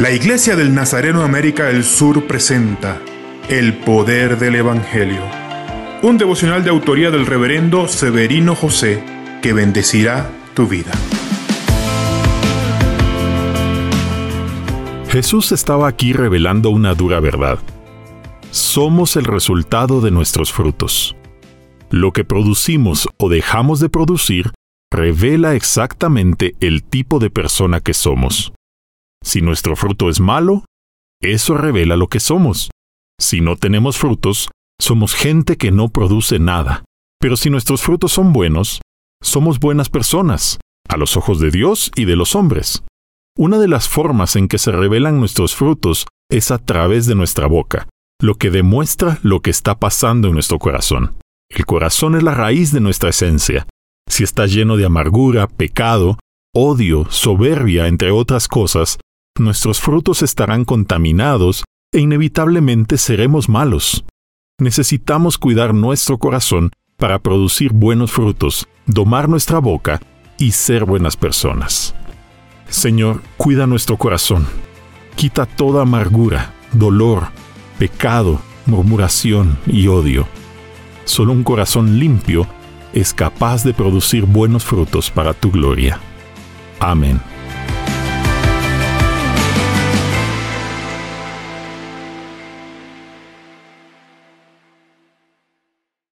La Iglesia del Nazareno América del Sur presenta El Poder del Evangelio, un devocional de autoría del reverendo Severino José que bendecirá tu vida. Jesús estaba aquí revelando una dura verdad. Somos el resultado de nuestros frutos. Lo que producimos o dejamos de producir revela exactamente el tipo de persona que somos. Si nuestro fruto es malo, eso revela lo que somos. Si no tenemos frutos, somos gente que no produce nada. Pero si nuestros frutos son buenos, somos buenas personas, a los ojos de Dios y de los hombres. Una de las formas en que se revelan nuestros frutos es a través de nuestra boca, lo que demuestra lo que está pasando en nuestro corazón. El corazón es la raíz de nuestra esencia. Si está lleno de amargura, pecado, odio, soberbia, entre otras cosas, nuestros frutos estarán contaminados e inevitablemente seremos malos. Necesitamos cuidar nuestro corazón para producir buenos frutos, domar nuestra boca y ser buenas personas. Señor, cuida nuestro corazón. Quita toda amargura, dolor, pecado, murmuración y odio. Solo un corazón limpio es capaz de producir buenos frutos para tu gloria. Amén.